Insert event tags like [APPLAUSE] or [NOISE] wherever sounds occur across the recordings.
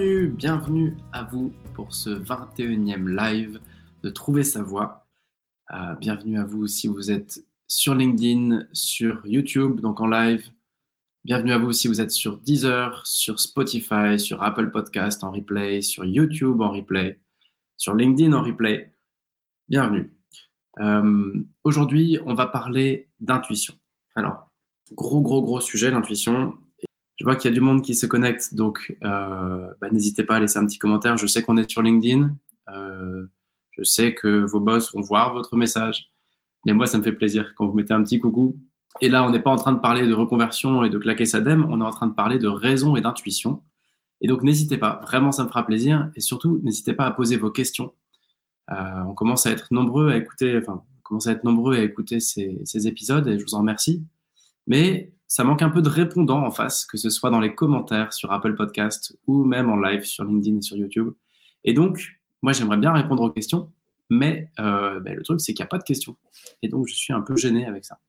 Bienvenue, à vous pour ce 21e live de Trouver sa voix. Euh, bienvenue à vous si vous êtes sur LinkedIn, sur YouTube, donc en live. Bienvenue à vous si vous êtes sur Deezer, sur Spotify, sur Apple Podcast en replay, sur YouTube en replay, sur LinkedIn en replay. Bienvenue. Euh, aujourd'hui, on va parler d'intuition. Alors, gros, gros, gros sujet, l'intuition. Je vois qu'il y a du monde qui se connecte, donc euh, bah, n'hésitez pas à laisser un petit commentaire. Je sais qu'on est sur LinkedIn. Euh, je sais que vos boss vont voir votre message. Mais moi, ça me fait plaisir quand vous mettez un petit coucou. Et là, on n'est pas en train de parler de reconversion et de claquer sa dème, on est en train de parler de raison et d'intuition. Et donc, n'hésitez pas, vraiment, ça me fera plaisir. Et surtout, n'hésitez pas à poser vos questions. Euh, on commence à être nombreux à écouter, enfin, commence à être nombreux à écouter ces, ces épisodes et je vous en remercie. Mais ça manque un peu de répondants en face, que ce soit dans les commentaires sur Apple Podcast ou même en live sur LinkedIn et sur YouTube. Et donc, moi, j'aimerais bien répondre aux questions, mais euh, ben, le truc, c'est qu'il n'y a pas de questions. Et donc, je suis un peu gêné avec ça.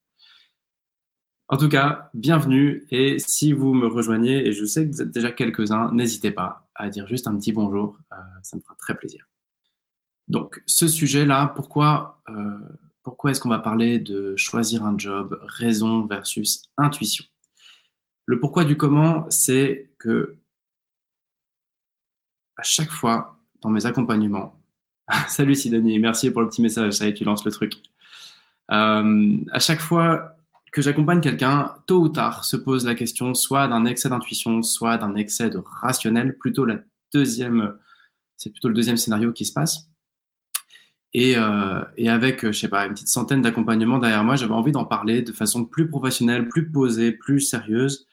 En tout cas, bienvenue. Et si vous me rejoignez, et je sais que vous êtes déjà quelques-uns, n'hésitez pas à dire juste un petit bonjour. Euh, ça me fera très plaisir. Donc, ce sujet-là, pourquoi euh, pourquoi est-ce qu'on va parler de choisir un job, raison versus intuition? Le pourquoi du comment, c'est que à chaque fois dans mes accompagnements, [LAUGHS] salut Sidonie, merci pour le petit message, ça y est, tu lances le truc. Euh, à chaque fois que j'accompagne quelqu'un, tôt ou tard se pose la question soit d'un excès d'intuition, soit d'un excès de rationnel, plutôt la deuxième, c'est plutôt le deuxième scénario qui se passe. Et, euh, et, avec, je sais pas, une petite centaine d'accompagnements derrière moi, j'avais envie d'en parler de façon plus professionnelle, plus posée, plus sérieuse,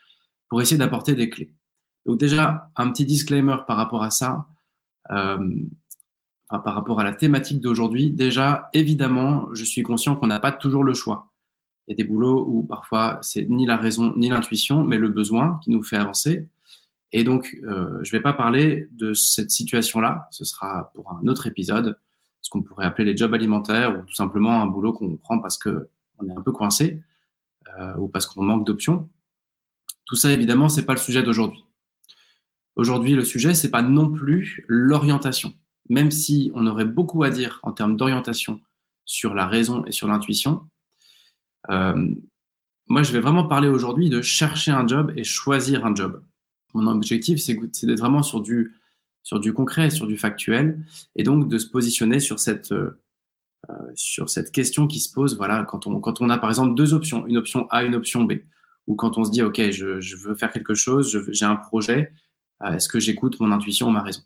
pour essayer d'apporter des clés. Donc déjà, un petit disclaimer par rapport à ça, euh, par rapport à la thématique d'aujourd'hui. Déjà, évidemment, je suis conscient qu'on n'a pas toujours le choix. Il y a des boulots où parfois c'est ni la raison ni l'intuition, mais le besoin qui nous fait avancer. Et donc, euh, je ne vais pas parler de cette situation-là. Ce sera pour un autre épisode ce qu'on pourrait appeler les jobs alimentaires ou tout simplement un boulot qu'on prend parce que on est un peu coincé euh, ou parce qu'on manque d'options. Tout ça, évidemment, c'est pas le sujet d'aujourd'hui. Aujourd'hui, le sujet, c'est pas non plus l'orientation. Même si on aurait beaucoup à dire en termes d'orientation sur la raison et sur l'intuition, euh, moi, je vais vraiment parler aujourd'hui de chercher un job et choisir un job. Mon objectif, c'est d'être vraiment sur du sur du concret, sur du factuel, et donc de se positionner sur cette, euh, euh, sur cette question qui se pose, voilà, quand on, quand on a par exemple deux options, une option A, une option B, ou quand on se dit, OK, je, veux faire quelque chose, j'ai un projet, euh, est-ce que j'écoute mon intuition ou ma raison?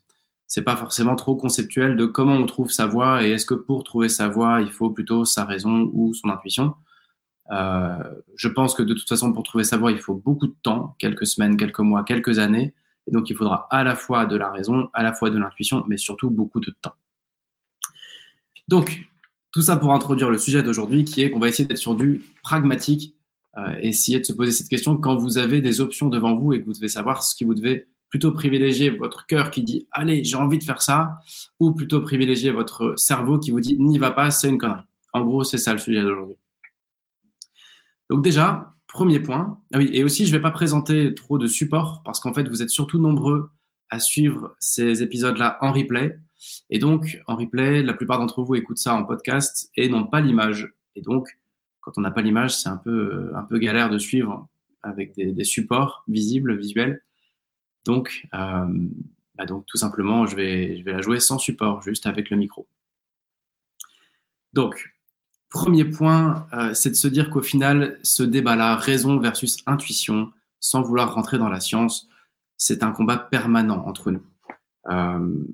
C'est pas forcément trop conceptuel de comment on trouve sa voie, et est-ce que pour trouver sa voie, il faut plutôt sa raison ou son intuition? Je pense que de toute façon, pour trouver sa voie, il faut beaucoup de temps, quelques semaines, quelques mois, quelques années. Et donc, il faudra à la fois de la raison, à la fois de l'intuition, mais surtout beaucoup de temps. Donc, tout ça pour introduire le sujet d'aujourd'hui, qui est qu'on va essayer d'être sur du pragmatique, euh, essayer de se poser cette question quand vous avez des options devant vous et que vous devez savoir ce qui vous devez plutôt privilégier votre cœur qui dit allez j'ai envie de faire ça ou plutôt privilégier votre cerveau qui vous dit n'y va pas c'est une connerie. En gros c'est ça le sujet d'aujourd'hui. Donc déjà Premier point. Ah oui, et aussi, je ne vais pas présenter trop de support parce qu'en fait, vous êtes surtout nombreux à suivre ces épisodes-là en replay. Et donc, en replay, la plupart d'entre vous écoutent ça en podcast et n'ont pas l'image. Et donc, quand on n'a pas l'image, c'est un peu, un peu galère de suivre avec des, supports visibles, visuels. Donc, euh, bah donc, tout simplement, je vais, je vais la jouer sans support, juste avec le micro. Donc, Premier point, euh, c'est de se dire qu'au final, ce débat-là, raison versus intuition, sans vouloir rentrer dans la science, c'est un combat permanent entre nous. Euh,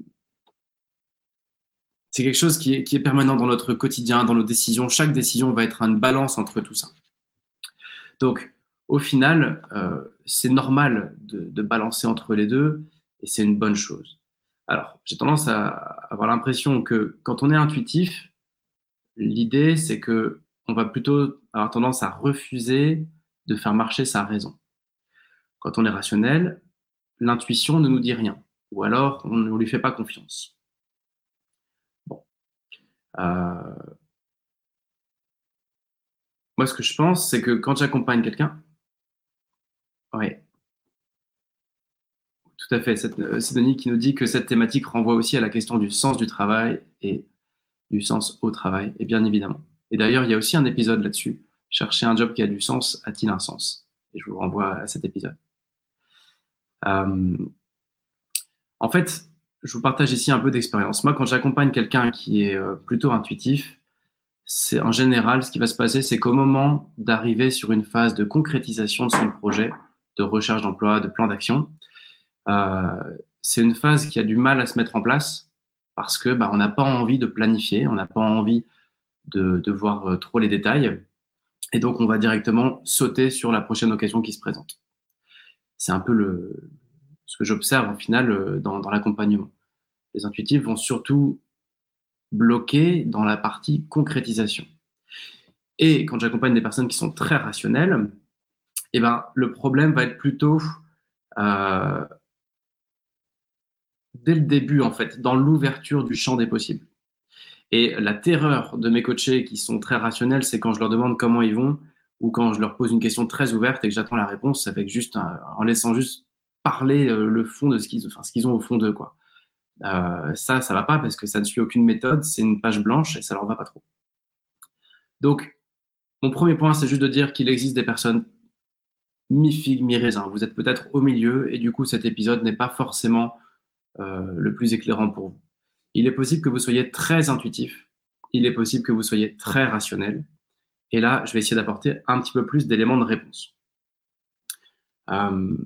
c'est quelque chose qui est, permanent dans notre quotidien, dans nos décisions. Chaque décision va être une balance entre tout ça. Donc, au final, euh, c'est normal de, balancer entre les deux et c'est une bonne chose. Alors, j'ai tendance à avoir l'impression que quand on est intuitif, l'idée, c'est que on va plutôt avoir tendance à refuser de faire marcher sa raison. Quand on est rationnel, l'intuition ne nous dit rien, ou alors on ne lui fait pas confiance. Euh, moi, ce que je pense, c'est que quand j'accompagne quelqu'un, oui, tout à fait. C'est euh, Denis qui nous dit que cette thématique renvoie aussi à la question du sens du travail et du sens au travail, et bien évidemment. Et d'ailleurs, il y a aussi un épisode là-dessus. Chercher un job qui a du sens a-t-il un sens? Et je vous renvoie à cet épisode. Euh, en fait, je vous partage ici un peu d'expérience. Moi, quand j'accompagne quelqu'un qui est euh, plutôt intuitif, c'est en général ce qui va se passer, c'est qu'au moment d'arriver sur une phase de concrétisation de son projet, de recherche d'emploi, de plan d'action, euh, c'est une phase qui a du mal à se mettre en place parce que bah, on n'a pas envie de planifier, on n'a pas envie de, voir euh, trop les détails, et donc on va directement sauter sur la prochaine occasion qui se présente. C'est un peu le, ce que j'observe au final euh, dans, dans l'accompagnement. Les intuitifs vont surtout bloquer dans la partie concrétisation. Et quand j'accompagne des personnes qui sont très rationnelles, eh ben, le problème va être plutôt euh, dès le début, en fait, dans l'ouverture du champ des possibles. Et la terreur de mes coachés qui sont très rationnels, c'est quand je leur demande comment ils vont ou quand je leur pose une question très ouverte et que j'attends la réponse avec juste en laissant juste parler euh, le fond de ce qu'ils ont au fond d'eux. Quoi. Euh, ça, ça va pas parce que ça ne suit aucune méthode, c'est une page blanche et ça leur va pas trop. Donc, mon premier point, c'est juste de dire qu'il existe des personnes mi-figue, mi-raisin. Vous êtes peut-être au milieu et du coup, cet épisode n'est pas forcément euh, le plus éclairant pour vous. Il est possible que vous soyez très intuitif, il est possible que vous soyez très rationnel. Et là, je vais essayer d'apporter un petit peu plus d'éléments de réponse. Euh,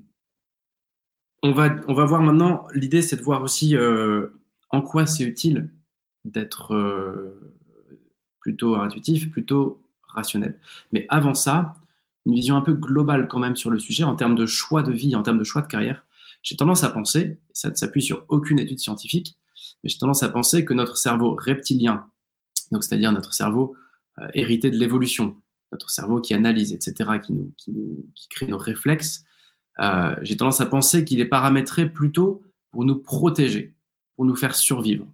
on, va, on va voir maintenant, l'idée c'est de voir aussi euh, en quoi c'est utile d'être plutôt intuitif, plutôt rationnel. Mais avant ça, une vision un peu globale quand même sur le sujet en termes de choix de vie, en termes de choix de carrière. J'ai tendance à penser, ça ne s'appuie sur aucune étude scientifique, mais j'ai tendance à penser que notre cerveau reptilien, donc c'est-à-dire notre cerveau euh, hérité de l'évolution, notre cerveau qui analyse, etc., qui, crée nos réflexes, euh, j'ai tendance à penser qu'il est paramétré plutôt pour nous protéger, pour nous faire survivre,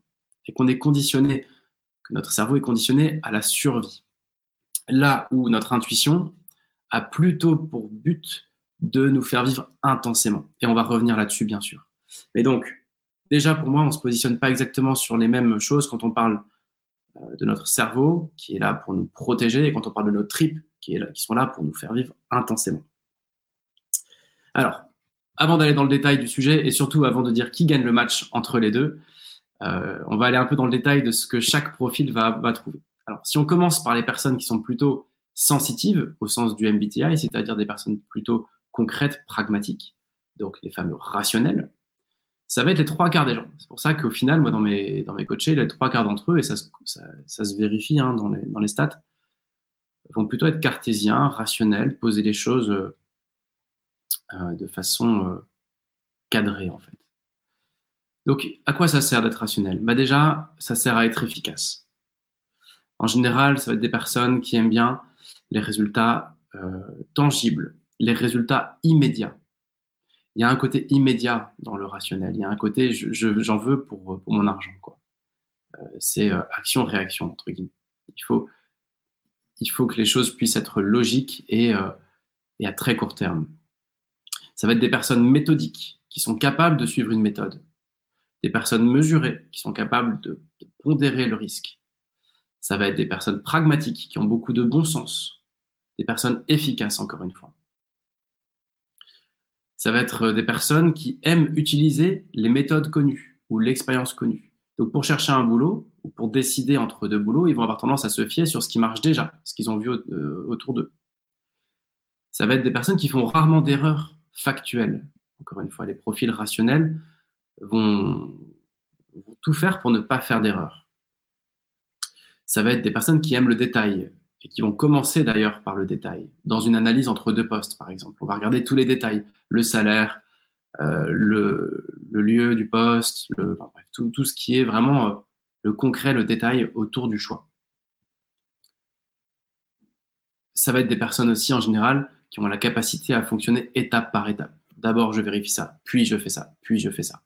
et qu'on est conditionné, que notre cerveau est conditionné à la survie. Là où notre intuition a plutôt pour but de nous faire vivre intensément. Et on va revenir là-dessus, bien sûr. Mais donc, déjà, pour moi, on ne se positionne pas exactement sur les mêmes choses quand on parle euh, de notre cerveau, qui est là pour nous protéger, et quand on parle de nos tripes, qui, est là, qui sont là pour nous faire vivre intensément. Alors, avant d'aller dans le détail du sujet, et surtout avant de dire qui gagne le match entre les deux, euh, on va aller un peu dans le détail de ce que chaque profil va, va trouver. Alors, si on commence par les personnes qui sont plutôt sensitives au sens du MBTI, c'est-à-dire des personnes plutôt concrètes, pragmatiques, donc les fameux rationnels, ça va être les trois quarts des gens. C'est pour ça qu'au final, moi, dans mes, dans mes coachés, les trois quarts d'entre eux, et ça, ça, se vérifie hein, dans, les, dans, les, stats, vont plutôt être cartésiens, rationnels, poser les choses euh, de façon euh, cadrée, en fait. Donc, à quoi ça sert d'être rationnel? Bah Déjà, ça sert à être efficace. En général, ça va être des personnes qui aiment bien les résultats euh, tangibles, les résultats immédiats. Il y a un côté immédiat dans le rationnel. Il y a un côté j'en veux pour, pour, mon argent. Euh, c'est euh, action-réaction, entre guillemets. Il faut, il faut que les choses puissent être logiques et, euh, et à très court terme. Ça va être des personnes méthodiques qui sont capables de suivre une méthode. Des personnes mesurées qui sont capables de pondérer le risque. Ça va être des personnes pragmatiques qui ont beaucoup de bon sens, des personnes efficaces, encore une fois. Ça va être des personnes qui aiment utiliser les méthodes connues ou l'expérience connue. Donc, pour chercher un boulot ou pour décider entre deux boulots, ils vont avoir tendance à se fier sur ce qui marche déjà, ce qu'ils ont vu euh, autour d'eux. Ça va être des personnes qui font rarement d'erreurs factuelles. Encore une fois, les profils rationnels vont, vont tout faire pour ne pas faire d'erreurs. Ça va être des personnes qui aiment le détail, et qui vont commencer d'ailleurs par le détail. Dans une analyse entre deux postes, par exemple, on va regarder tous les détails, le salaire, le, lieu du poste, tout, tout, ce qui est vraiment le concret, le détail autour du choix. Ça va être des personnes aussi en général qui ont la capacité à fonctionner étape par étape. D'abord, je vérifie ça, puis je fais ça, puis je fais ça.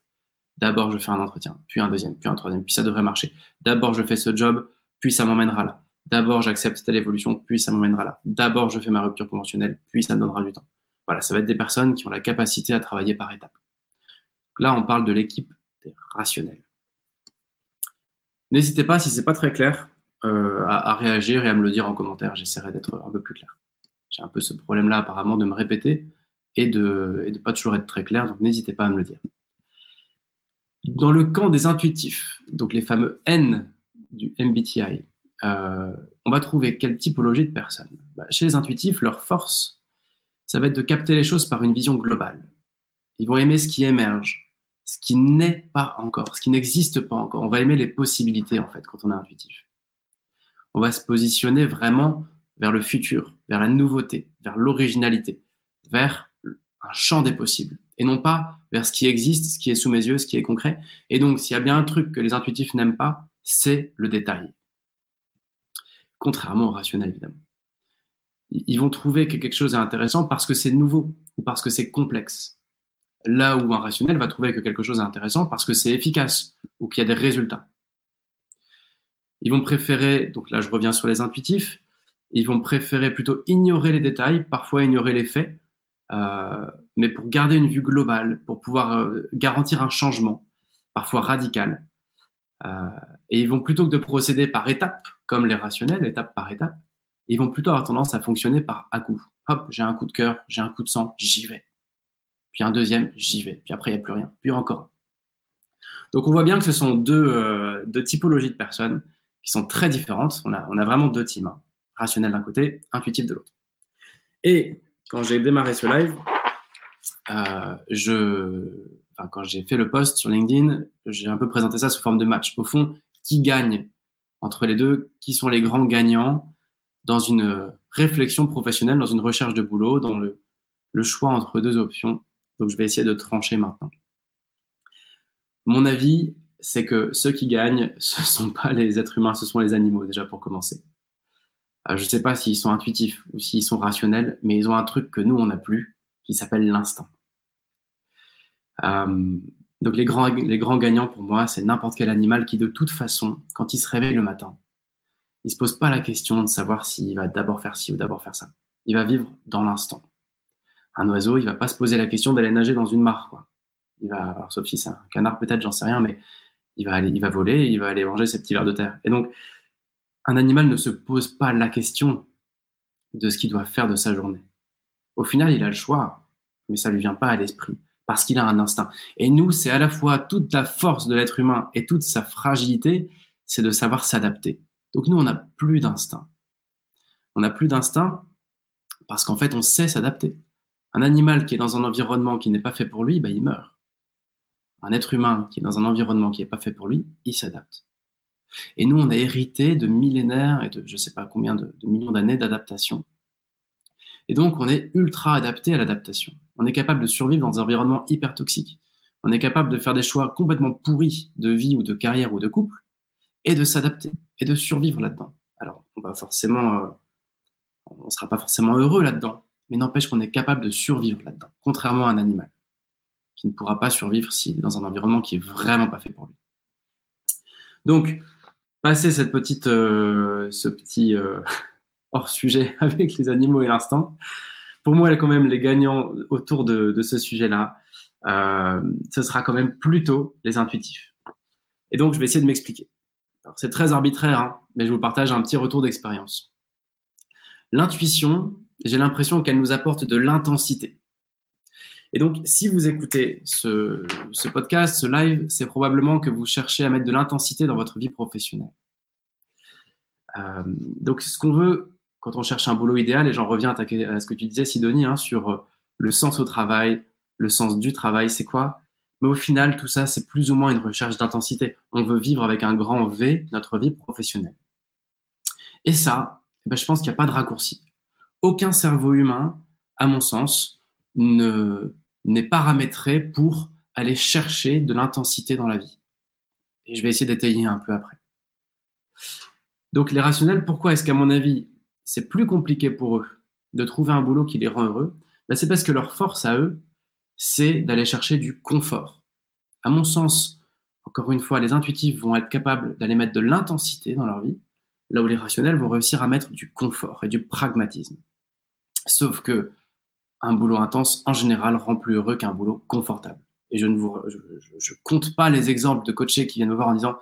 D'abord, je fais un entretien, puis un deuxième, puis un troisième, puis ça devrait marcher. D'abord, je fais ce job, puis ça m'emmènera là. D'abord, j'accepte telle évolution, puis ça m'emmènera là. D'abord, je fais ma rupture conventionnelle, puis ça me donnera du temps. Voilà, ça va être des personnes qui ont la capacité à travailler par étapes. Là, on parle de l'équipe des rationnels. N'hésitez pas, si c'est pas très clair, euh, à, réagir et à me le dire en commentaire. J'essaierai d'être un peu plus clair. J'ai un peu ce problème-là apparemment de me répéter et de ne pas toujours être très clair, donc n'hésitez pas à me le dire. Dans le camp des intuitifs, donc les fameux N du MBTI, euh, on va trouver quelle typologie de personnes bah, Chez les intuitifs, leur force, ça va être de capter les choses par une vision globale. Ils vont aimer ce qui émerge, ce qui n'est pas encore, ce qui n'existe pas encore. On va aimer les possibilités, en fait, quand on est intuitif. On va se positionner vraiment vers le futur, vers la nouveauté, vers l'originalité, vers un champ des possibles, et non pas vers ce qui existe, ce qui est sous mes yeux, ce qui est concret. Et donc, s'il y a bien un truc que les intuitifs n'aiment pas, c'est le détail. Contrairement au rationnel, évidemment. Ils vont trouver que quelque chose est intéressant parce que c'est nouveau ou parce que c'est complexe. Là où un rationnel va trouver que quelque chose est intéressant parce que c'est efficace ou qu'il y a des résultats. Ils vont préférer, donc là je reviens sur les intuitifs, ils vont préférer plutôt ignorer les détails, parfois ignorer les faits, euh, mais pour garder une vue globale, pour pouvoir euh, garantir un changement, parfois radical. Euh, et ils vont plutôt que de procéder par étapes, comme les rationnels, étape par étape, ils vont plutôt avoir tendance à fonctionner par à-coup. Hop, j'ai un coup de cœur, j'ai un coup de sang, j'y vais. Puis un deuxième, j'y vais. Puis après, il n'y a plus rien. Puis encore. Donc on voit bien que ce sont deux, deux, typologies de personnes qui sont très différentes. On a, on a vraiment deux teams. Hein. Rationnel d'un côté, intuitif de l'autre. Et quand j'ai démarré ce live, euh, je, quand j'ai fait le post sur LinkedIn, j'ai un peu présenté ça sous forme de match. Au fond, qui gagne entre les deux Qui sont les grands gagnants dans une réflexion professionnelle, dans une recherche de boulot, dans le, choix entre deux options Donc, je vais essayer de trancher maintenant. Mon avis, c'est que ceux qui gagnent, [LAUGHS] ce ne sont pas les êtres humains, ce sont les animaux, déjà pour commencer. Euh, je ne sais pas s'ils sont intuitifs ou s'ils sont rationnels, mais ils ont un truc que nous, on n'a plus, qui s'appelle l'instinct. Euh, donc les grands, les grands gagnants pour moi, c'est n'importe quel animal qui, de toute façon, quand il se réveille le matin, il se pose pas la question de savoir s'il va d'abord faire ci ou d'abord faire ça. Il va vivre dans l'instant. Un oiseau, il va pas se poser la question d'aller nager dans une mare. Quoi. Il va, alors, sauf si c'est un canard peut-être, j'en sais rien, mais il va il va voler, il va aller manger ses petits vers de terre. Et donc, un animal ne se pose pas la question de ce qu'il doit faire de sa journée. Au final, il a le choix, mais ça ne lui vient pas à l'esprit, parce qu'il a un instinct. Et nous, c'est à la fois toute la force de l'être humain et toute sa fragilité, c'est de savoir s'adapter. Donc nous, on n'a plus d'instinct. On n'a plus d'instinct parce qu'en fait, on sait s'adapter. Un animal qui est dans un environnement qui n'est pas fait pour lui, bah, il meurt. Un être humain qui est dans un environnement qui n'est pas fait pour lui, il s'adapte. Et nous, on a hérité de millénaires et de je ne sais pas combien de, millions d'années d'adaptation. Et donc, on est ultra adapté à l'adaptation. On est capable de survivre dans un environnement hyper toxique. On est capable de faire des choix complètement pourris de vie ou de carrière ou de couple et de s'adapter et de survivre là-dedans. Alors, on va forcément, euh, sera pas forcément heureux là-dedans, mais n'empêche qu'on est capable de survivre là-dedans, contrairement à un animal qui ne pourra pas survivre s'il dans un environnement qui est vraiment pas fait pour lui. Donc, passer cette petite, euh, ce petit euh, [LAUGHS] hors sujet [LAUGHS] avec les animaux et l'instant. Pour moi, quand même, les gagnants autour de, ce sujet-là, euh, ce sera quand même plutôt les intuitifs. Et donc, je vais essayer de m'expliquer. C'est très arbitraire, hein, mais je vous partage un petit retour d'expérience. L'intuition, j'ai l'impression qu'elle nous apporte de l'intensité. Et donc, si vous écoutez ce, podcast, ce live, c'est probablement que vous cherchez à mettre de l'intensité dans votre vie professionnelle. Euh, donc, ce qu'on veut quand on cherche un boulot idéal, et j'en reviens à, ce que tu disais, Sidonie, hein, sur euh, le sens au travail, le sens du travail, c'est quoi? Mais au final, tout ça, c'est plus ou moins une recherche d'intensité. On veut vivre avec un grand V notre vie professionnelle. Et ça, eh ben, je pense qu'il n'y a pas de raccourci. Aucun cerveau humain, à mon sens, ne n'est paramétré pour aller chercher de l'intensité dans la vie. Et je vais essayer d'étayer un peu après. Donc les rationnels, pourquoi est-ce qu'à mon avis, c'est plus compliqué pour eux de trouver un boulot qui les rend heureux ben, C'est parce que leur force à eux, c'est d'aller chercher du confort. À mon sens, encore une fois, les intuitifs vont être capables d'aller mettre de l'intensité dans leur vie, là où les rationnels vont réussir à mettre du confort et du pragmatisme. Sauf que un boulot intense, en général, rend plus heureux qu'un boulot confortable. Et je ne compte pas les exemples de coachés qui viennent me voir en disant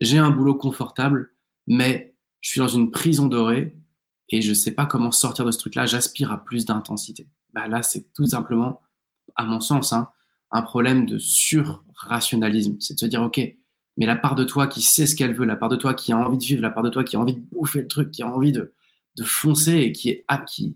j'ai un boulot confortable, mais je suis dans une prison dorée et je ne sais pas comment sortir de ce truc-là. J'aspire à plus d'intensité. Bah là, c'est tout simplement, à mon sens, hein, un problème de sur-rationalisme. C'est de se dire ok, mais la part de toi qui sait ce qu'elle veut, la part de toi qui a envie de vivre, la part de toi qui a envie de bouffer le truc, qui a envie de, foncer et qui est qui,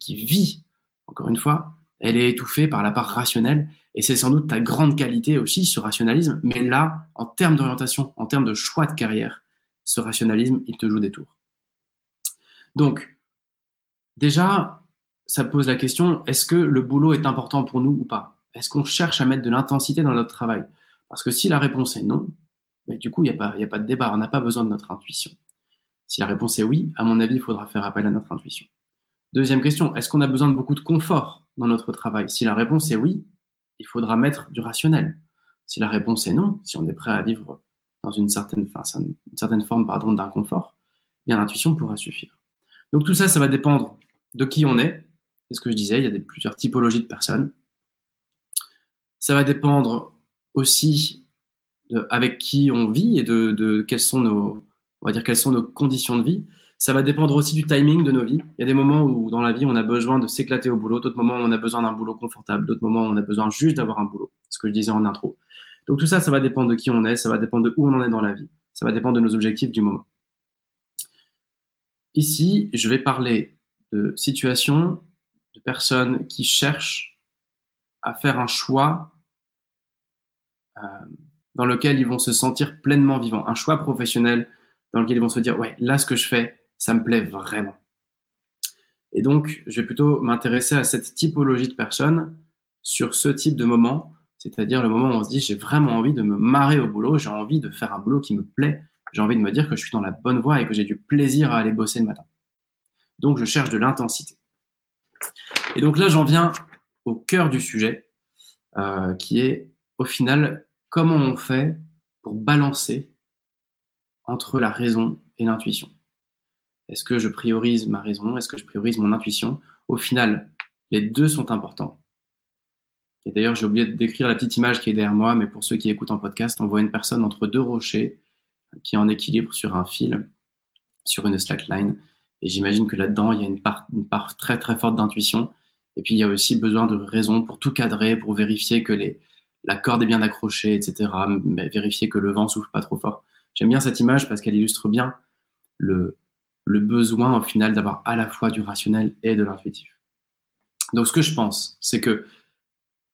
qui vit encore une fois, elle est étouffée par la part rationnelle. Et c'est sans doute ta grande qualité aussi, ce rationalisme. Mais là, en termes d'orientation, en termes de choix de carrière, ce rationalisme, il te joue des tours. Donc, déjà, ça pose la question, est-ce que le boulot est important pour nous ou pas? Est-ce qu'on cherche à mettre de l'intensité dans notre travail? Parce que si la réponse est non, du coup, il n'y a, pas, de débat, on n'a pas besoin de notre intuition. Si la réponse est oui, à mon avis, il faudra faire appel à notre intuition. Deuxième question, est-ce qu'on a besoin de beaucoup de confort dans notre travail? Si la réponse est oui, il faudra mettre du rationnel. Si la réponse est non, si on est prêt à vivre dans une certaine, une certaine forme d'inconfort, bien l'intuition pourra suffire. Donc tout ça, ça va dépendre de qui on est. C'est ce que je disais, il y a plusieurs typologies de personnes. Ça va dépendre aussi de, avec qui on vit et de, quelles sont nos, on va dire quelles sont nos conditions de vie. Ça va dépendre aussi du timing de nos vies. Il y a des moments où dans la vie, on a besoin de s'éclater au boulot, d'autres moments, on a besoin d'un boulot confortable, d'autres moments, on a besoin juste d'avoir un boulot, ce que je disais en intro. Donc tout ça, ça va dépendre de qui on est, ça va dépendre de où on en est dans la vie, ça va dépendre de nos objectifs du moment. Ici, je vais parler de situations, de personnes qui cherchent à faire un choix euh, dans lequel ils vont se sentir pleinement vivants, un choix professionnel dans lequel ils vont se dire, ouais, là, ce que je fais, ça me plaît vraiment. Et donc, je vais plutôt m'intéresser à cette typologie de personnes sur ce type de moment, c'est-à-dire le moment où on se dit j'ai vraiment envie de me marrer au boulot, j'ai envie de faire un boulot qui me plaît, j'ai envie de me dire que je suis dans la bonne voie et que j'ai du plaisir à aller bosser le matin. Donc, je cherche de l'intensité. Et donc là, j'en viens au cœur du sujet, euh, qui est au final comment on fait pour balancer entre la raison et l'intuition. Est-ce que je priorise ma raison? Est-ce que je priorise mon intuition? Au final, les deux sont importants. Et d'ailleurs, j'ai oublié de décrire la petite image qui est derrière moi, mais pour ceux qui écoutent en podcast, on voit une personne entre deux rochers qui est en équilibre sur un fil, sur une slackline. Et j'imagine que là-dedans, il y a une part, très très forte d'intuition. Et puis, il y a aussi besoin de raison pour tout cadrer, pour vérifier que la corde est bien accrochée, etc. Mais vérifier que le vent souffle pas trop fort. J'aime bien cette image parce qu'elle illustre bien le, le besoin au final d'avoir à la fois du rationnel et de l'intuitif. Donc ce que je pense, c'est que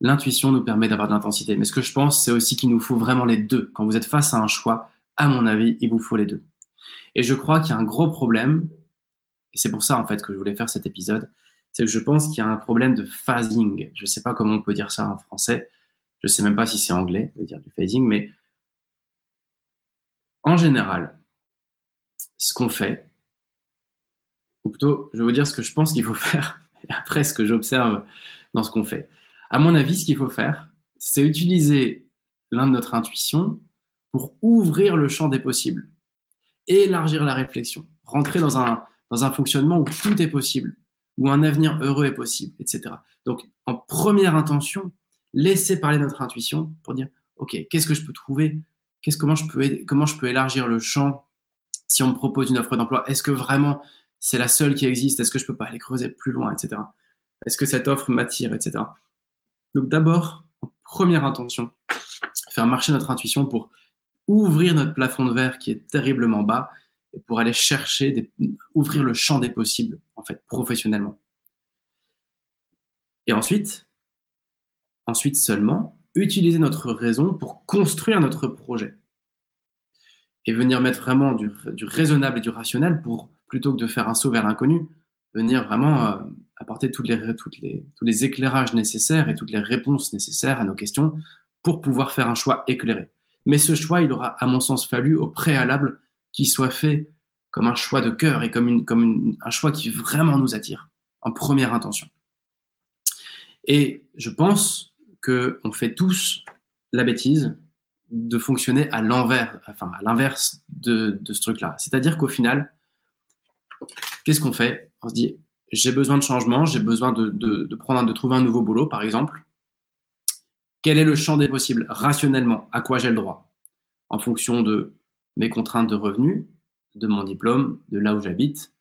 l'intuition nous permet d'avoir de l'intensité, mais ce que je pense, c'est aussi qu'il nous faut vraiment les deux. Quand vous êtes face à un choix, à mon avis, il vous faut les deux. Et je crois qu'il y a un gros problème, et c'est pour ça en fait que je voulais faire cet épisode, c'est que je pense qu'il y a un problème de phasing. Je ne sais pas comment on peut dire ça en français, je ne sais même pas si c'est anglais de dire du phasing, mais en général, ce qu'on fait, ou plutôt, je vais vous dire ce que je pense qu'il faut [LAUGHS] faire, et après ce que j'observe dans ce qu'on fait. À mon avis, ce qu'il faut faire, c'est utiliser l'un de notre intuition pour ouvrir le champ des possibles, élargir la réflexion, rentrer dans un, fonctionnement où tout est possible, où un avenir heureux est possible, etc. Donc, en première intention, laisser parler notre intuition pour dire, OK, qu'est-ce que je peux trouver? Qu'est-ce, comment, je peux, comment je peux élargir le champ si on me propose une offre d'emploi? Est-ce que vraiment c'est la seule qui existe? Est-ce que je peux pas aller creuser plus loin, etc. Est-ce que cette offre m'attire, etc. Donc d'abord, première intention, faire marcher notre intuition pour ouvrir notre plafond de verre qui est terriblement bas et pour aller chercher, ouvrir le champ des possibles, en fait, professionnellement. Et ensuite, ensuite seulement, utiliser notre raison pour construire notre projet. Et venir mettre vraiment du, raisonnable et du rationnel pour, plutôt que de faire un saut vers l'inconnu, venir vraiment euh, apporter toutes les, toutes les, tous les éclairages nécessaires et toutes les réponses nécessaires à nos questions pour pouvoir faire un choix éclairé. Mais ce choix, il aura, à mon sens, fallu au préalable qu'il soit fait comme un choix de cœur et comme, un choix qui vraiment nous attire, en première intention. Et je pense qu'on fait tous la bêtise de fonctionner à l'envers, enfin à l'inverse de, ce truc-là. C'est-à-dire qu'au final, qu'est-ce qu'on fait? On se dit, j'ai besoin de changement, j'ai besoin de trouver un nouveau boulot, par exemple. Quel est le champ des possibles rationnellement? À quoi j'ai le droit? En fonction de mes contraintes de revenus, de mon diplôme, de là où j'habite,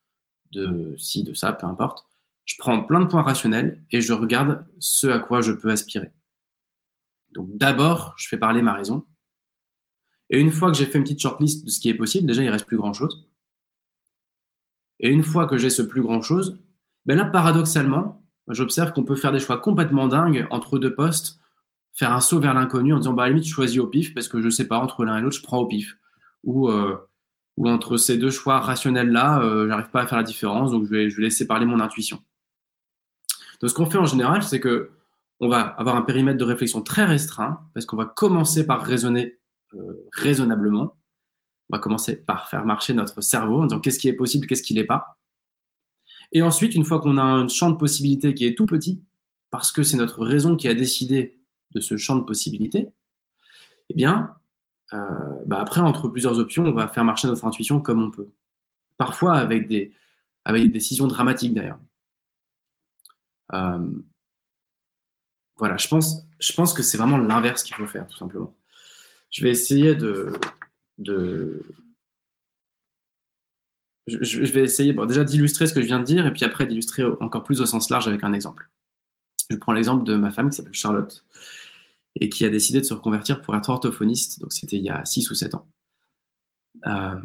de ci, de ça, peu importe. Je prends plein de points rationnels et je regarde ce à quoi je peux aspirer. Donc d'abord, je fais parler ma raison. Et une fois que j'ai fait une petite shortlist de ce qui est possible, déjà il reste plus grand chose. Et une fois que j'ai ce plus grand chose, ben là paradoxalement, j'observe qu'on peut faire des choix complètement dingues entre deux postes, faire un saut vers l'inconnu en disant bah à la limite je choisis au pif parce que je sais pas entre l'un et l'autre je prends au pif. Ou euh, ou entre ces deux choix rationnels-là, euh, j'arrive pas à faire la différence, donc je vais, je vais laisser parler mon intuition. Donc ce qu'on fait en général, c'est que on va avoir un périmètre de réflexion très restreint, parce qu'on va commencer par raisonner euh, raisonnablement. On va commencer par faire marcher notre cerveau en disant qu'est-ce qui est possible, qu'est-ce qui n'est pas. Et ensuite, une fois qu'on a un champ de possibilités qui est tout petit, parce que c'est notre raison qui a décidé de ce champ de possibilités, eh bien, euh, bah après, entre plusieurs options, on va faire marcher notre intuition comme on peut. Parfois avec des, décisions dramatiques d'ailleurs. Euh, voilà, je pense, que c'est vraiment l'inverse qu'il faut faire, tout simplement. Je vais essayer de. je, vais essayer déjà d'illustrer ce que je viens de dire et puis après d'illustrer encore plus au sens large avec un exemple. Je prends l'exemple de ma femme qui s'appelle Charlotte et qui a décidé de se reconvertir pour être orthophoniste. Donc, c'était il y a 6 ou 7 ans. Euh,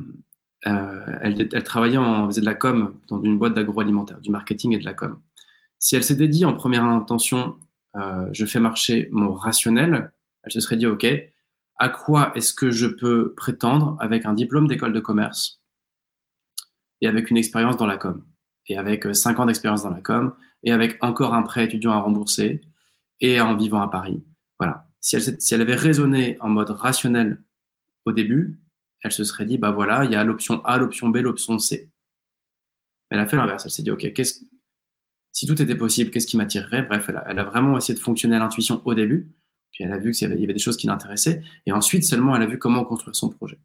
euh, elle, travaillait en, faisait de la com dans une boîte d'agroalimentaire, du marketing et de la com. Si elle s'était dit en première intention, euh, je fais marcher mon rationnel, elle se serait dit, OK, à quoi est-ce que je peux prétendre avec un diplôme d'école de commerce et avec une expérience dans la com, et avec 5 ans d'expérience dans la com, et avec encore un prêt étudiant à rembourser, et en vivant à Paris voilà. Si elle, avait raisonné en mode rationnel au début, elle se serait dit, bah voilà, il y a l'option A, l'option B, l'option C. Elle a fait l'inverse. Elle s'est dit, OK, si tout était possible, qu'est-ce qui m'attirerait? Bref, elle a, vraiment essayé de fonctionner à l'intuition au début. Puis elle a vu qu'il y y avait des choses qui l'intéressaient. Et ensuite, seulement, elle a vu comment construire son projet.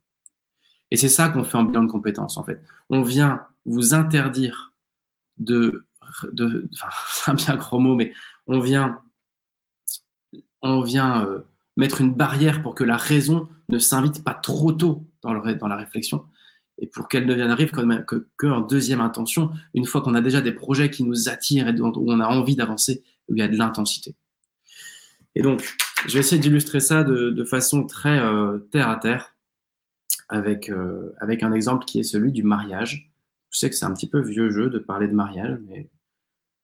Et c'est ça qu'on fait en bilan de compétences, en fait. On vient vous interdire de, [LAUGHS] c'est un bien gros mot, mais on vient on vient euh, mettre une barrière pour que la raison ne s'invite pas trop tôt dans, la réflexion et pour qu'elle ne vienne arrive qu'en que, que deuxième intention, une fois qu'on a déjà des projets qui nous attirent et où on a envie d'avancer, où il y a de l'intensité. Et donc, je vais essayer d'illustrer ça de, façon très euh, terre à terre euh, avec un exemple qui est celui du mariage. Je sais que c'est un petit peu vieux jeu de parler de mariage, mais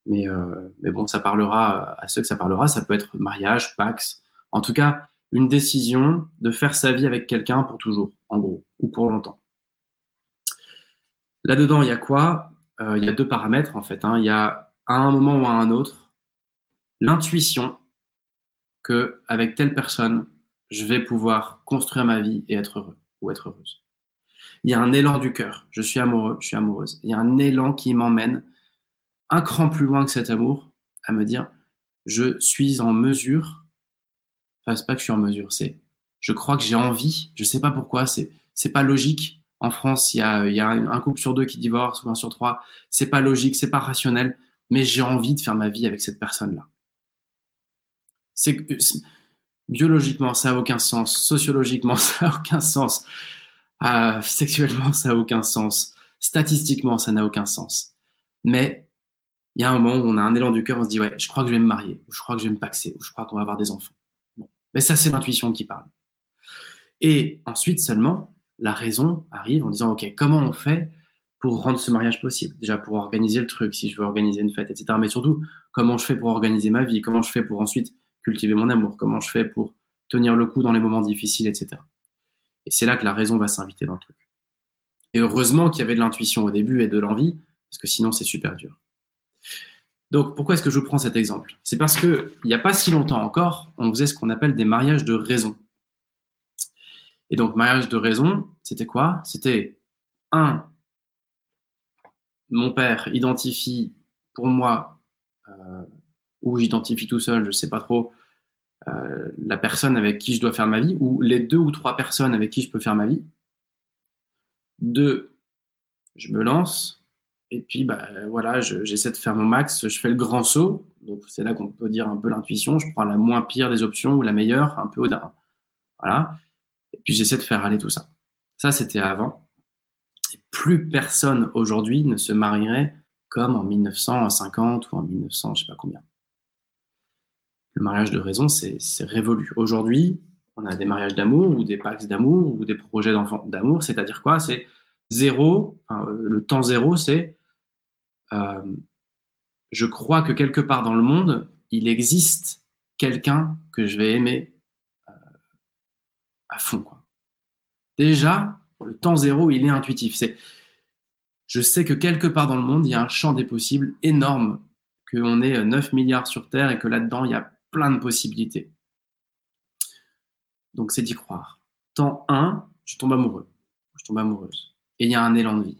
mais, euh, mais bon, ça parlera à ceux que ça parlera. Ça peut être mariage, Pax. En tout cas, une décision de faire sa vie avec quelqu'un pour toujours, en gros, ou pour longtemps. Là-dedans, il y a quoi? Euh, Il y a deux paramètres, en fait. Hein. Il y a à un moment ou à un autre l'intuition que avec telle personne, je vais pouvoir construire ma vie et être heureux ou être heureuse. Il y a un élan du cœur. Je suis amoureux, je suis amoureuse. Il y a un élan qui m'emmène un cran plus loin que cet amour, à me dire, je suis en mesure, enfin, c'est pas que je suis en mesure, c'est, je crois que j'ai envie, je sais pas pourquoi, c'est, c'est pas logique. En France, il y a, y a un couple sur deux qui divorce, ou un sur trois. C'est pas logique, c'est pas rationnel, mais j'ai envie de faire ma vie avec cette personne-là. C'est biologiquement, ça a aucun sens. Sociologiquement, [LAUGHS] ça a aucun sens. Euh, sexuellement, ça a aucun sens. Statistiquement, ça n'a aucun sens. Mais il y a un moment où on a un élan du cœur, on se dit ouais, je crois que je vais me marier, ou je crois que je vais me paxer, ou je crois qu'on va avoir des enfants. Mais ça, c'est l'intuition qui parle. Et ensuite seulement, la raison arrive en disant ok, comment on fait pour rendre ce mariage possible? Déjà pour organiser le truc, si je veux organiser une fête, etc. Mais surtout, comment je fais pour organiser ma vie? Comment je fais pour ensuite cultiver mon amour? Comment je fais pour tenir le coup dans les moments difficiles, etc. Et c'est là que la raison va s'inviter dans le truc. Et heureusement qu'il y avait de l'intuition au début et de l'envie, parce que sinon c'est super dur. Donc, pourquoi est-ce que je prends cet exemple? C'est parce qu'il n'y a pas si longtemps encore, on faisait ce qu'on appelle des mariages de raison. Et donc, mariage de raison, c'était quoi? C'était un, mon père identifie pour moi, euh, ou j'identifie tout seul, je ne sais pas trop, euh, la personne avec qui je dois faire ma vie, ou les deux ou trois personnes avec qui je peux faire ma vie. Deux, je me lance, et puis bah, voilà, j'essaie de faire mon max, je fais le grand saut, donc c'est là qu'on peut dire un peu l'intuition, je prends la moins pire des options ou la meilleure, un peu au Voilà, et puis j'essaie de faire aller tout ça. Ça, c'était avant. Plus personne aujourd'hui ne se marierait comme en 1950 ou en 1900, je sais pas combien. Le mariage de raison, c'est révolu. Aujourd'hui, on a des mariages d'amour ou des pactes d'amour ou des projets d'enfants d'amour, c'est-à-dire quoi? C'est zéro, le temps zéro, c'est euh, je crois que quelque part dans le monde, il existe quelqu'un que je vais aimer euh, à fond. Déjà, le temps zéro, il est intuitif. C'est, je sais que quelque part dans le monde, il y a un champ des possibles énorme, qu'on est 9 milliards sur Terre et que là-dedans, il y a plein de possibilités. Donc, c'est d'y croire. Temps 1, je tombe amoureux. Je tombe amoureuse. Et il y a un élan de vie.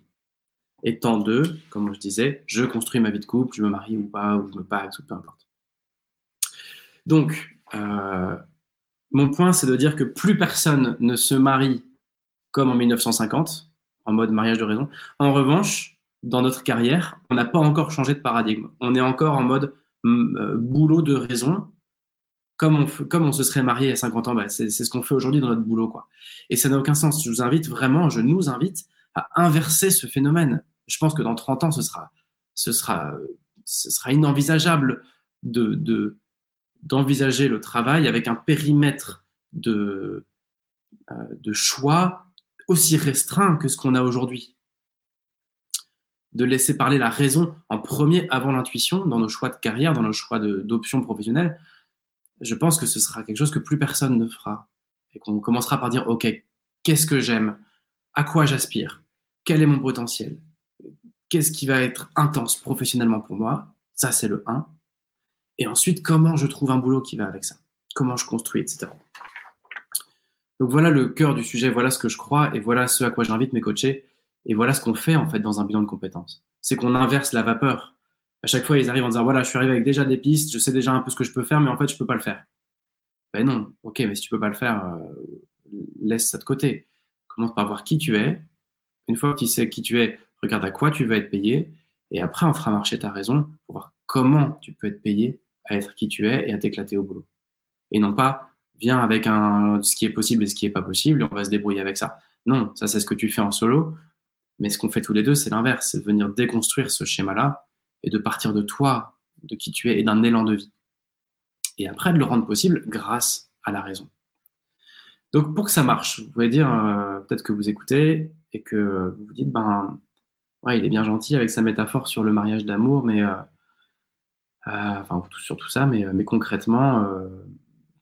Et temps 2, comme je disais, je construis ma vie de couple, je me marie ou pas, ou je me paxe, ou peu importe. Donc, euh, mon point, c'est de dire que plus personne ne se marie comme en 1950, en mode mariage de raison. En revanche, dans notre carrière, on n'a pas encore changé de paradigme. On est encore en mode mm, euh, boulot de raison. Comme on, comme on se serait marié à 50 ans, bah, c'est ce qu'on fait aujourd'hui dans notre boulot. Quoi. Et ça n'a aucun sens. Je vous invite vraiment, je nous invite à inverser ce phénomène. Je pense que dans 30 ans, ce sera, ce inenvisageable de, d'envisager le travail avec un périmètre de, euh, de choix aussi restreint que ce qu'on a aujourd'hui. De laisser parler la raison en premier avant l'intuition dans nos choix de carrière, dans nos choix d'options professionnelles, je pense que ce sera quelque chose que plus personne ne fera. Et qu'on commencera par dire, OK, qu'est-ce que j'aime? À quoi j'aspire? Quel est mon potentiel? Qu'est-ce qui va être intense professionnellement pour moi? Ça, c'est le 1. Et ensuite, comment je trouve un boulot qui va avec ça? Comment je construis, etc. Donc voilà le cœur du sujet, voilà ce que je crois et voilà ce à quoi j'invite mes coachés et voilà ce qu'on fait en fait dans un bilan de compétences. C'est qu'on inverse la vapeur. À chaque fois, ils arrivent en disant voilà, je suis arrivé avec déjà des pistes, je sais déjà un peu ce que je peux faire, mais en fait, je peux pas le faire. Ben non, ok, mais si tu peux pas le faire, euh, laisse ça de côté. Commence par voir qui tu es. Une fois que tu sais qui tu es, regarde à quoi tu veux être payé. Et après, on fera marcher ta raison pour voir comment tu peux être payé à être qui tu es et à t'éclater au boulot. Et non pas viens avec un, ce qui est possible et ce qui n'est pas possible, et on va se débrouiller avec ça. Non, ça c'est ce que tu fais en solo, mais ce qu'on fait tous les deux, c'est l'inverse, c'est de venir déconstruire ce schéma-là et de partir de toi, de qui tu es et d'un élan de vie. Et après de le rendre possible grâce à la raison. Donc pour que ça marche, vous pouvez dire, euh, peut-être que vous écoutez et que vous vous dites, ben, ouais, il est bien gentil avec sa métaphore sur le mariage d'amour, mais, euh, euh, enfin, sur tout ça, mais, mais concrètement,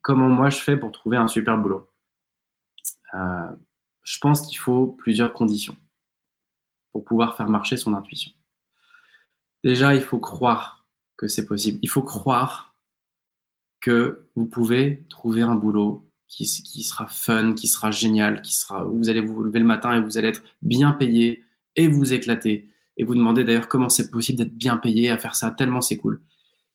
comment moi je fais pour trouver un super boulot? Euh, Je pense qu'il faut plusieurs conditions pour pouvoir faire marcher son intuition. Déjà, il faut croire que c'est possible. Il faut croire que vous pouvez trouver un boulot qui, sera fun, qui sera génial, qui sera où vous allez vous lever le matin et vous allez être bien payé et vous éclater. Et vous demandez d'ailleurs comment c'est possible d'être bien payé à faire ça, tellement c'est cool.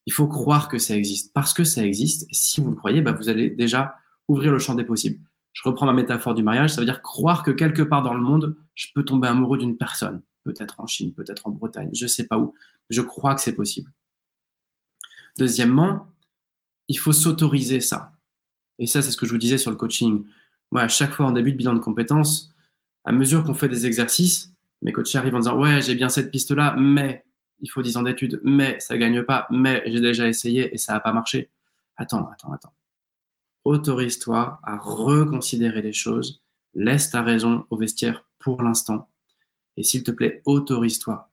Il faut croire que ça existe. Parce que ça existe, si vous le croyez, bah, vous allez déjà ouvrir le champ des possibles. Je reprends ma métaphore du mariage, ça veut dire croire que quelque part dans le monde, je peux tomber amoureux d'une personne. Peut-être en Chine, peut-être en Bretagne, je ne sais pas où. Je crois que c'est possible. Deuxièmement, il faut s'autoriser ça. Et ça, c'est ce que je vous disais sur le coaching. Moi, à chaque fois en début de bilan de compétences, à mesure qu'on fait des exercices, mes coachs arrivent en disant Ouais, j'ai bien cette piste-là, mais il faut 10 ans d'études, mais ça gagne pas, mais j'ai déjà essayé et ça n'a pas marché. Attends, attends, attends. Autorise-toi à reconsidérer les choses, laisse ta raison au vestiaire pour l'instant, et s'il te plaît, autorise-toi.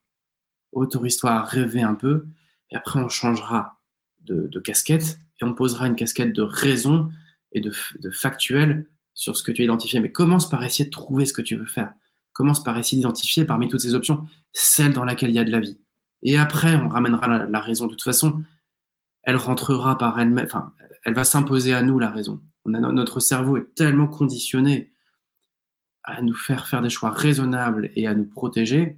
Autorise-toi à rêver un peu, et après on changera de, casquette, et on posera une casquette de raison et de, factuel sur ce que tu as identifié. Mais commence par essayer de trouver ce que tu veux faire. Commence par essayer d'identifier parmi toutes ces options celle dans laquelle il y a de la vie Et après, on ramènera la, raison. De toute façon, elle rentrera par elle-même. Enfin, elle va s'imposer à nous, la raison. Notre cerveau est tellement conditionné à nous faire faire des choix raisonnables et à nous protéger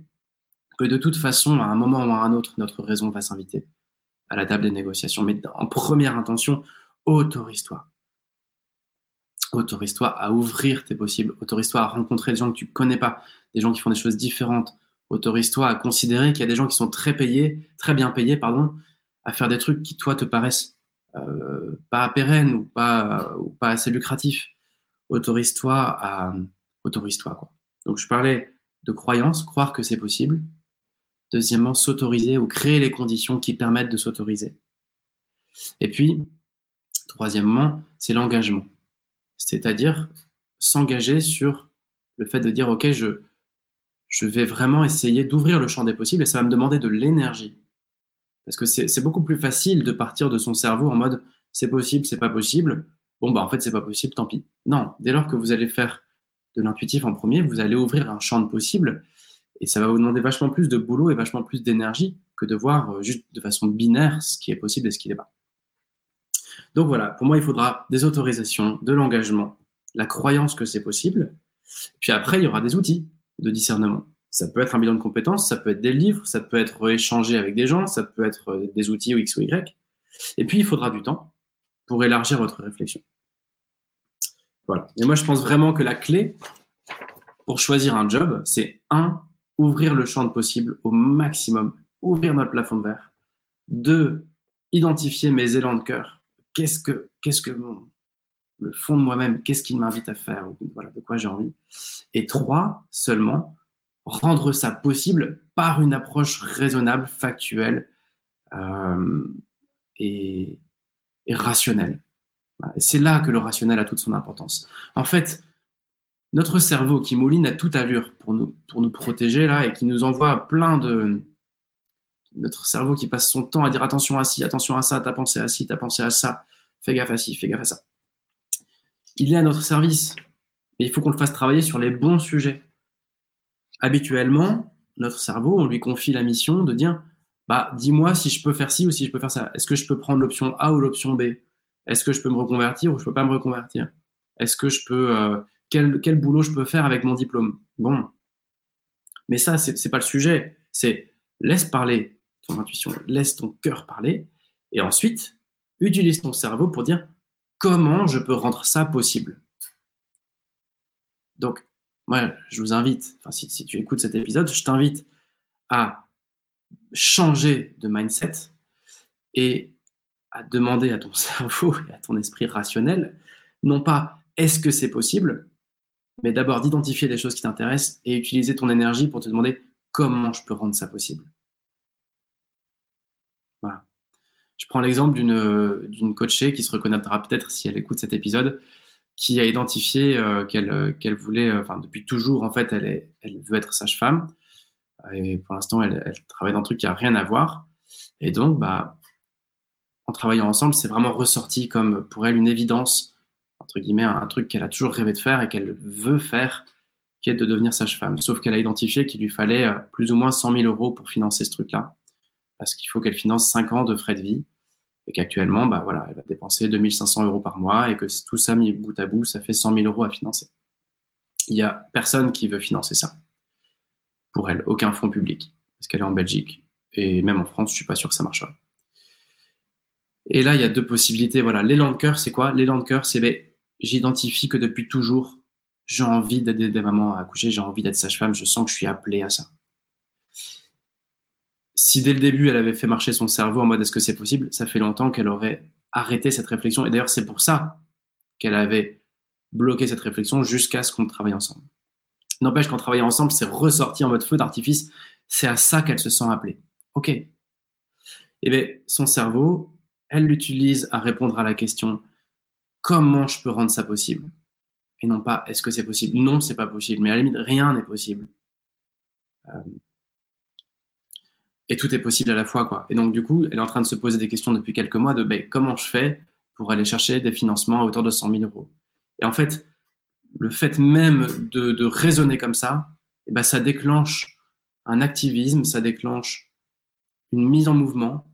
que de toute façon, à un moment ou à un autre, notre raison va s'inviter à la table des négociations. Mais en première intention, autorise-toi. Autorise-toi à ouvrir tes possibles. Autorise-toi à rencontrer des gens que tu connais pas, des gens qui font des choses différentes. Autorise-toi à considérer qu'il y a des gens qui sont très payés, très bien payés, pardon, à faire des trucs qui, toi, te paraissent euh, pas pérennes ou pas, ou pas assez lucratifs. Autorise-toi à. Autorise-toi, quoi. Donc, je parlais de croyance, croire que c'est possible. Deuxièmement, s'autoriser ou créer les conditions qui permettent de s'autoriser. Et puis, troisièmement, c'est l'engagement. C'est-à-dire s'engager sur le fait de dire, OK, je, je vais vraiment essayer d'ouvrir le champ des possibles et ça va me demander de l'énergie. Parce que c'est beaucoup plus facile de partir de son cerveau en mode, c'est possible, c'est pas possible. Bon, bah en fait, c'est pas possible, tant pis. Non, dès lors que vous allez faire de l'intuitif en premier, vous allez ouvrir un champ de possibles et ça va vous demander vachement plus de boulot et vachement plus d'énergie que de voir euh, juste de façon binaire ce qui est possible et ce qui n'est pas. Donc voilà, pour moi, il faudra des autorisations, de l'engagement, la croyance que c'est possible. Puis après, il y aura des outils de discernement. Ça peut être un bilan de compétences, ça peut être des livres, ça peut être échanger avec des gens, ça peut être euh, des outils ou X ou Y. Et puis, il faudra du temps pour élargir votre réflexion. Voilà. Et moi, je pense vraiment que la clé pour choisir un job, c'est un, ouvrir le champ de possible au maximum, ouvrir notre plafond de verre. Deux, identifier mes élans de cœur. Qu'est-ce que, qu'est-ce que le fond de moi-même, qu'est-ce qu'il m'invite à faire, voilà, de quoi j'ai envie. Et trois, seulement, rendre ça possible par une approche raisonnable, factuelle euh, et, et, rationnelle. C'est là que le rationnel a toute son importance. En fait, notre cerveau qui mouline à toute allure pour nous, pour nous protéger là et qui nous envoie plein de. Notre cerveau qui passe son temps à dire attention à ci, attention à ça, t'as pensé à ci, t'as pensé à ça, fais gaffe à ci, fais gaffe à ça. Il est à notre service, mais il faut qu'on le fasse travailler sur les bons sujets. Habituellement, notre cerveau, on lui confie la mission de dire bah, dis-moi si je peux faire ci ou si je peux faire ça. Est-ce que je peux prendre l'option A ou l'option B? Est-ce que je peux me reconvertir ou je peux pas me reconvertir? Est-ce que je peux euh, quel, boulot je peux faire avec mon diplôme? Bon. Mais ça, c'est n'est pas le sujet. C'est laisse parler ton intuition, laisse ton cœur parler, et ensuite, utilise ton cerveau pour dire comment je peux rendre ça possible? Donc, moi, je vous invite, enfin, si, si tu écoutes cet épisode, je t'invite à changer de mindset et à demander à ton [LAUGHS] cerveau et à ton esprit rationnel, non pas est-ce que c'est possible, mais d'abord d'identifier des choses qui t'intéressent et utiliser ton énergie pour te demander comment je peux rendre ça possible? Voilà. Je prends l'exemple d'une coachée qui se reconnaîtra peut-être si elle écoute cet épisode, qui a identifié euh, euh, qu'elle voulait, euh, enfin depuis toujours en fait, elle, est, elle veut être sage-femme. Et pour l'instant, elle, travaille dans un truc qui n'a rien à voir. Et donc, bah, en travaillant ensemble, c'est vraiment ressorti comme pour elle une évidence entre guillemets, un truc qu'elle a toujours rêvé de faire et qu'elle veut faire, qui est de devenir sage-femme. Sauf qu'elle a identifié qu'il lui fallait euh, plus ou moins 100 000 euros pour financer ce truc-là, parce qu'il faut qu'elle finance 5 ans de frais de vie, et qu'actuellement, bah voilà, elle va dépenser 2500 euros par mois, et que tout ça mis bout à bout, ça fait 100 000 euros à financer. Il n'y a personne qui veut financer ça. Pour elle, aucun fonds public, parce qu'elle est en Belgique, et même en France, je suis pas sûr que ça marchera. Et là, il y a deux possibilités. Voilà, l'élan de cœur, c'est quoi? L'élan de cœur, c'est ben, j'identifie que depuis toujours, j'ai envie d'aider des mamans à accoucher, j'ai envie d'être sage-femme, je sens que je suis appelé à ça. Si dès le début, elle avait fait marcher son cerveau en mode est-ce que c'est possible, ça fait longtemps qu'elle aurait arrêté cette réflexion. Et d'ailleurs, c'est pour ça qu'elle avait bloqué cette réflexion jusqu'à ce qu'on travaille ensemble. N'empêche qu'en travaillant ensemble, c'est ressorti en mode feu d'artifice. C'est à ça qu'elle se sent appelée. OK. Eh bien, son cerveau, elle l'utilise à répondre à la question comment je peux rendre ça possible? Et non pas est-ce que c'est possible? Non, c'est pas possible. Mais à la limite, rien n'est possible. Euh, et tout est possible à la fois. Quoi. Et donc, du coup, elle est en train de se poser des questions depuis quelques mois de ben, comment je fais pour aller chercher des financements à hauteur de 100 000 euros. Et en fait, le fait même de, raisonner comme ça, eh ben, ça déclenche un activisme, ça déclenche une mise en mouvement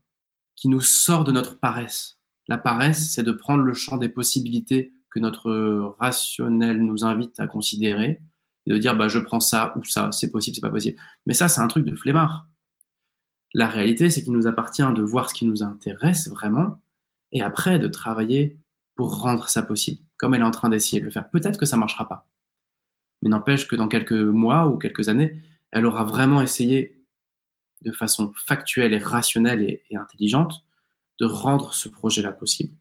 qui nous sort de notre paresse. La paresse, c'est de prendre le champ des possibilités que notre rationnel nous invite à considérer et de dire bah, je prends ça ou ça, c'est possible, c'est pas possible. Mais ça, c'est un truc de flemmard. La réalité, c'est qu'il nous appartient de voir ce qui nous intéresse vraiment et après de travailler pour rendre ça possible, comme elle est en train d'essayer de le faire. Peut-être que ça marchera pas. Mais n'empêche que dans quelques mois ou quelques années, elle aura vraiment essayé de façon factuelle et rationnelle et, intelligente de rendre ce projet-là possible.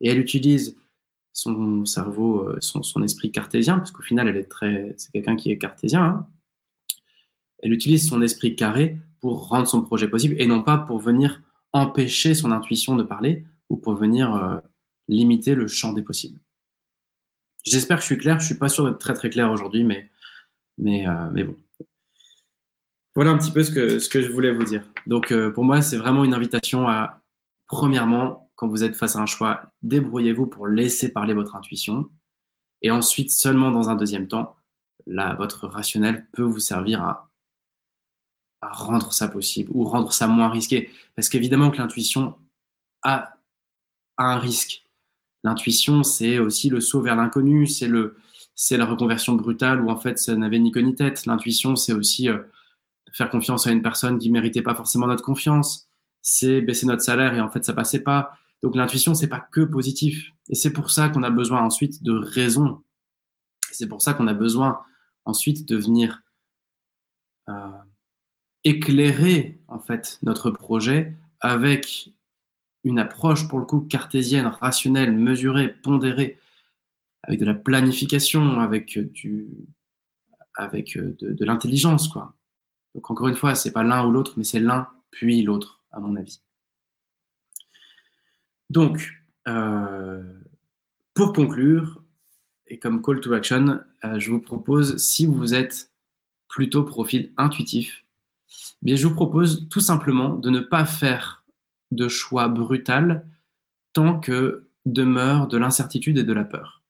Et elle utilise son cerveau, euh, son, esprit cartésien, parce qu'au final, elle est très, c'est quelqu'un qui est cartésien. Hein. Elle utilise son esprit carré pour rendre son projet possible et non pas pour venir empêcher son intuition de parler ou pour venir euh, limiter le champ des possibles. J'espère que je suis clair. Je suis pas sûr d'être très très clair aujourd'hui, mais mais euh, mais bon. Voilà un petit peu ce que ce que je voulais vous dire. Donc pour moi, c'est vraiment une invitation à premièrement quand vous êtes face à un choix, débrouillez-vous pour laisser parler votre intuition. Et ensuite, seulement dans un deuxième temps, là, votre rationnel peut vous servir à, rendre ça possible ou rendre ça moins risqué. Parce qu'évidemment que l'intuition a, un risque. L'intuition, c'est aussi le saut vers l'inconnu, c'est le, c'est la reconversion brutale où en fait ça n'avait ni queue ni tête. L'intuition, c'est aussi euh, faire confiance à une personne qui méritait pas forcément notre confiance. C'est baisser notre salaire et en fait ça passait pas. Donc l'intuition, c'est pas que positif. Et c'est pour ça qu'on a besoin ensuite de raison. C'est pour ça qu'on a besoin ensuite de venir euh, éclairer en fait notre projet avec une approche pour le coup cartésienne, rationnelle, mesurée, pondérée, avec de la planification, avec du, avec de, de l'intelligence quoi. Donc encore une fois, c'est pas l'un ou l'autre, mais c'est l'un puis l'autre à mon avis. Donc, euh, pour conclure, et comme call to action, euh, je vous propose, si vous êtes plutôt profil intuitif, je vous propose tout simplement de ne pas faire de choix brutal tant que demeure de l'incertitude et de la peur.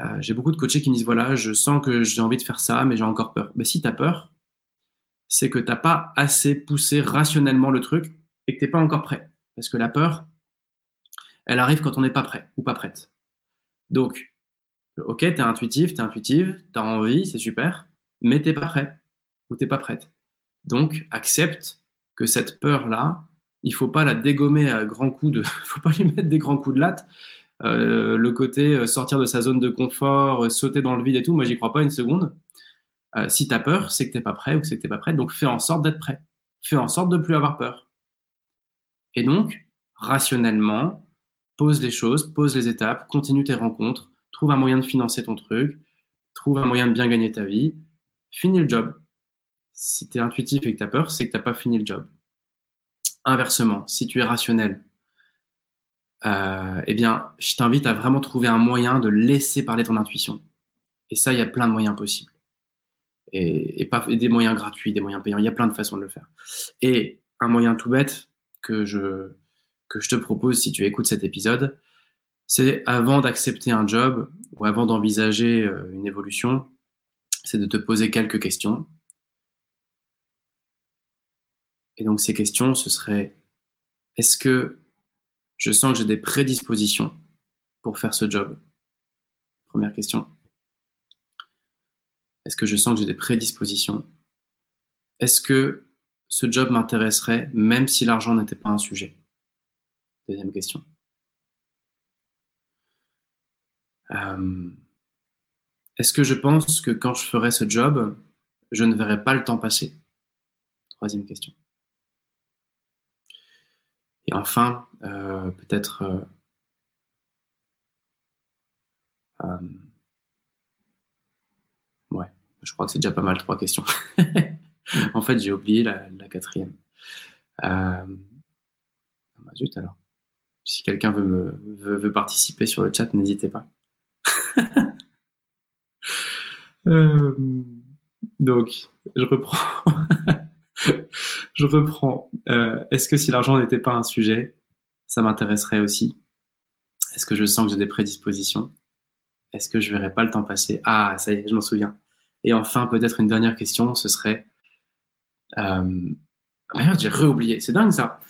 Euh, j'ai beaucoup de coachés qui me disent voilà, je sens que j'ai envie de faire ça, mais j'ai encore peur. Mais si tu as peur, c'est que tu n'as pas assez poussé rationnellement le truc et que tu n'es pas encore prêt. Parce que la peur, elle arrive quand on n'est pas prêt ou pas prête. Donc, ok, tu es intuitif, tu es intuitive, tu as envie, c'est super, mais tu pas prêt ou tu pas prête. Donc, accepte que cette peur-là, il faut pas la dégommer à grands coups de, [LAUGHS] faut pas lui mettre des grands coups de latte. Euh, le côté euh, sortir de sa zone de confort, euh, sauter dans le vide et tout, moi j'y crois pas une seconde. si tu as peur, c'est que tu pas prêt ou que c'est que tu pas prêt. Donc fais en sorte d'être prêt. Fais en sorte de plus avoir peur. Et donc, rationnellement, pose les choses, pose les étapes, continue tes rencontres, trouve un moyen de financer ton truc, trouve un moyen de bien gagner ta vie, finis le job. Si tu es intuitif et que tu as peur, c'est que tu n'as pas fini le job. Inversement, si tu es rationnel, euh, eh bien, je t'invite à vraiment trouver un moyen de laisser parler ton intuition. Et ça, il y a plein de moyens possibles. Et, pas des moyens gratuits, des moyens payants. Il y a plein de façons de le faire. Et un moyen tout bête que je, que je te propose si tu écoutes cet épisode, c'est avant d'accepter un job ou avant d'envisager euh, une évolution, c'est de te poser quelques questions. Et donc ces questions, ce serait, est-ce que je sens que j'ai des prédispositions pour faire ce job? Première question. Est-ce que je sens que j'ai des prédispositions? Est-ce que ce job m'intéresserait même si l'argent n'était pas un sujet? Deuxième question. Euh, est-ce que je pense que quand je ferai ce job, je ne verrai pas le temps passer? Troisième question. Et enfin, euh, peut-être euh, ouais, je crois que c'est déjà pas mal trois questions. [LAUGHS] en fait, j'ai oublié la, quatrième. Ah, zut alors. Si quelqu'un veut, veut, participer sur le chat, n'hésitez pas. [LAUGHS] Euh, donc, je reprends. [LAUGHS] je reprends. Euh, est-ce que si l'argent n'était pas un sujet, ça m'intéresserait aussi? Est-ce que je sens que j'ai des prédispositions? Est-ce que je verrais pas le temps passer? Ah, ça y est, je m'en souviens. Et enfin, peut-être une dernière question, ce serait euh, Ah j'ai réoublié. C'est dingue ça.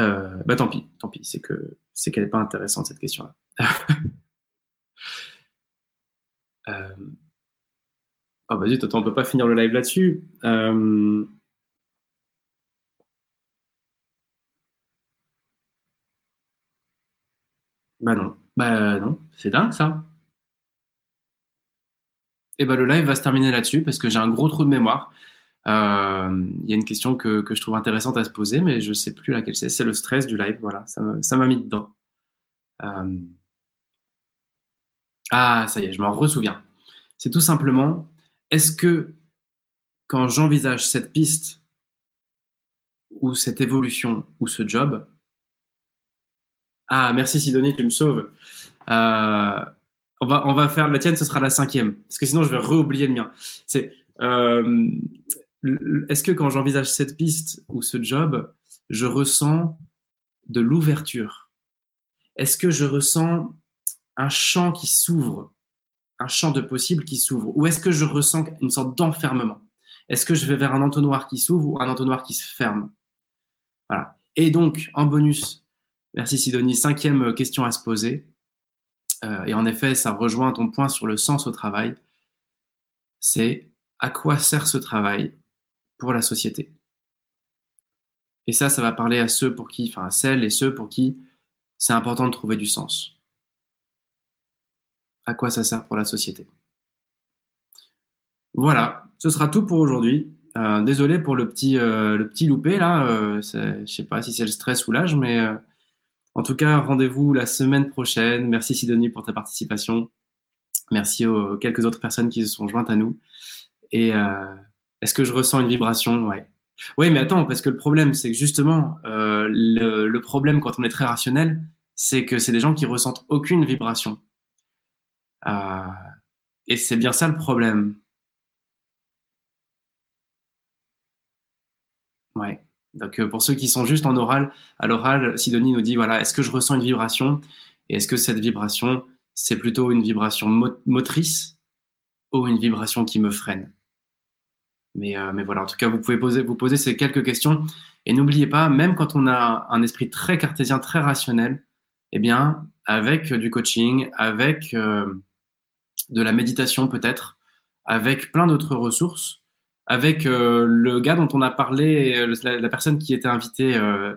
Euh, bah tant pis, tant pis. C'est que c'est qu'elle n'est pas intéressante cette question-là. [LAUGHS] euh... Oh bah zut, attends, on peut pas finir le live là-dessus. Bah non, bah non, c'est dingue ça. Et bah le live va se terminer là-dessus parce que j'ai un gros trou de mémoire. Euh, il y a une question que, que, je trouve intéressante à se poser, mais je sais plus laquelle c'est. C'est le stress du live, voilà, ça m'a mis dedans. Euh... Ah, ça y est, je m'en ressouviens. C'est tout simplement, est-ce que quand j'envisage cette piste ou cette évolution ou ce job, ah, merci Sidonie, tu me sauves. Euh, on, va, on va faire la tienne, ce sera la cinquième, parce que sinon je vais réoublier le mien. C'est euh, est-ce que quand j'envisage cette piste ou ce job, je ressens de l'ouverture? Est-ce que je ressens un champ qui s'ouvre, un champ de possible qui s'ouvre? Ou est-ce que je ressens une sorte d'enfermement? Est-ce que je vais vers un entonnoir qui s'ouvre ou un entonnoir qui se ferme? Voilà. Et donc, en bonus, merci Sidonie, cinquième question à se poser. Euh, et en effet, ça rejoint ton point sur le sens au travail. C'est à quoi sert ce travail pour la société? Et ça, ça va parler à ceux pour qui, enfin à celles et ceux pour qui c'est important de trouver du sens. À quoi ça sert pour la société? Voilà, ce sera tout pour aujourd'hui. Euh, désolé pour le petit, euh, le petit loupé là. Euh, je sais pas si c'est le stress ou l'âge, mais euh, en tout cas, rendez-vous la semaine prochaine. Merci Sidonie pour ta participation. Merci aux quelques autres personnes qui se sont jointes à nous. Et est-ce que je ressens une vibration? Ouais. Oui, mais attends, parce que le problème, c'est que justement, euh, le, le, problème quand on est très rationnel, c'est que c'est des gens qui ressentent aucune vibration. Euh, et c'est bien ça le problème. Ouais. Donc euh, pour ceux qui sont juste en oral, à l'oral, Sidonie nous dit voilà, est-ce que je ressens une vibration? Et est-ce que cette vibration, c'est plutôt une vibration motrice ou une vibration qui me freine? Mais, euh, voilà, en tout cas, vous pouvez vous poser ces quelques questions. Et n'oubliez pas, même quand on a un esprit très cartésien, très rationnel, eh bien, avec du coaching, avec euh, de la méditation peut-être, avec plein d'autres ressources, avec euh, le gars dont on a parlé, la, personne qui était invitée euh,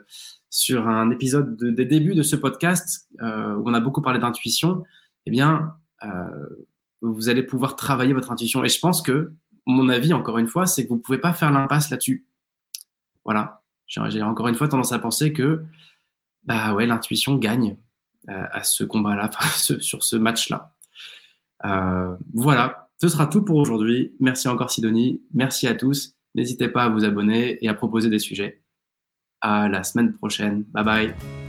sur un épisode de, des débuts de ce podcast, euh, où on a beaucoup parlé d'intuition, eh bien, vous allez pouvoir travailler votre intuition. Et je pense que mon avis, encore une fois, c'est que vous ne pouvez pas faire l'impasse là-dessus. Voilà. J'ai encore une fois tendance à penser que bah ouais, l'intuition gagne à ce combat-là, [LAUGHS] sur ce match-là. Voilà, ce sera tout pour aujourd'hui. Merci encore Sidonie, merci à tous. N'hésitez pas à vous abonner et à proposer des sujets. À la semaine prochaine. Bye bye.